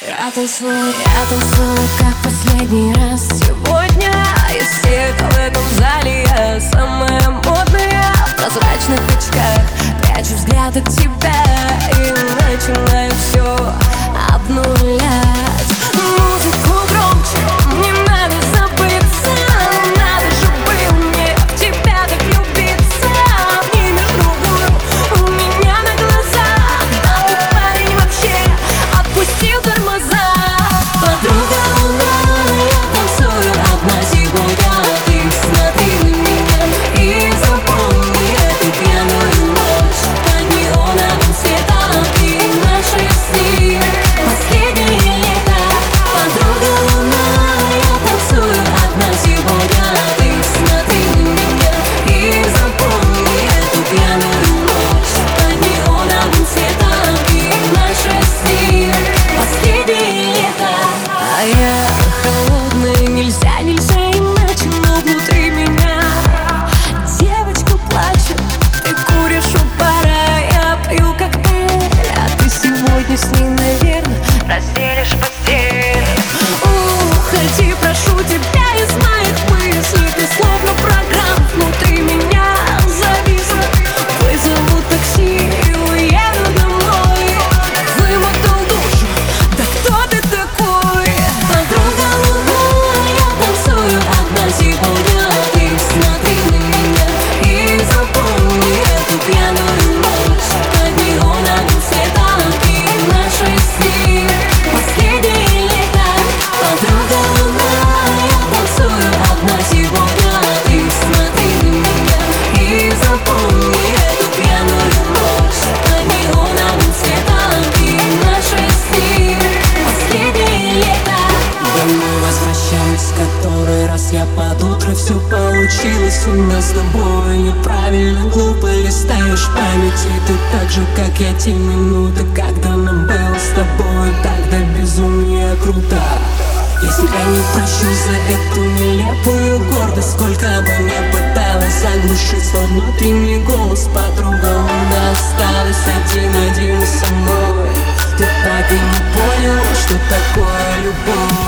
Я танцую, я танцую, как последний раз. Сегодня из всех в этом зале я утро все получилось у нас с тобой. Неправильно Глупо листаешь память. И ты так же, как я те минуты Когда нам было с тобой. Тогда безумие круто. Я себя не прощу за эту нелепую гордость. Сколько бы не пыталась заглушить свой внутренний голос Подруга, у нас осталась один-один со мной. Ты так и не понял, что такое любовь.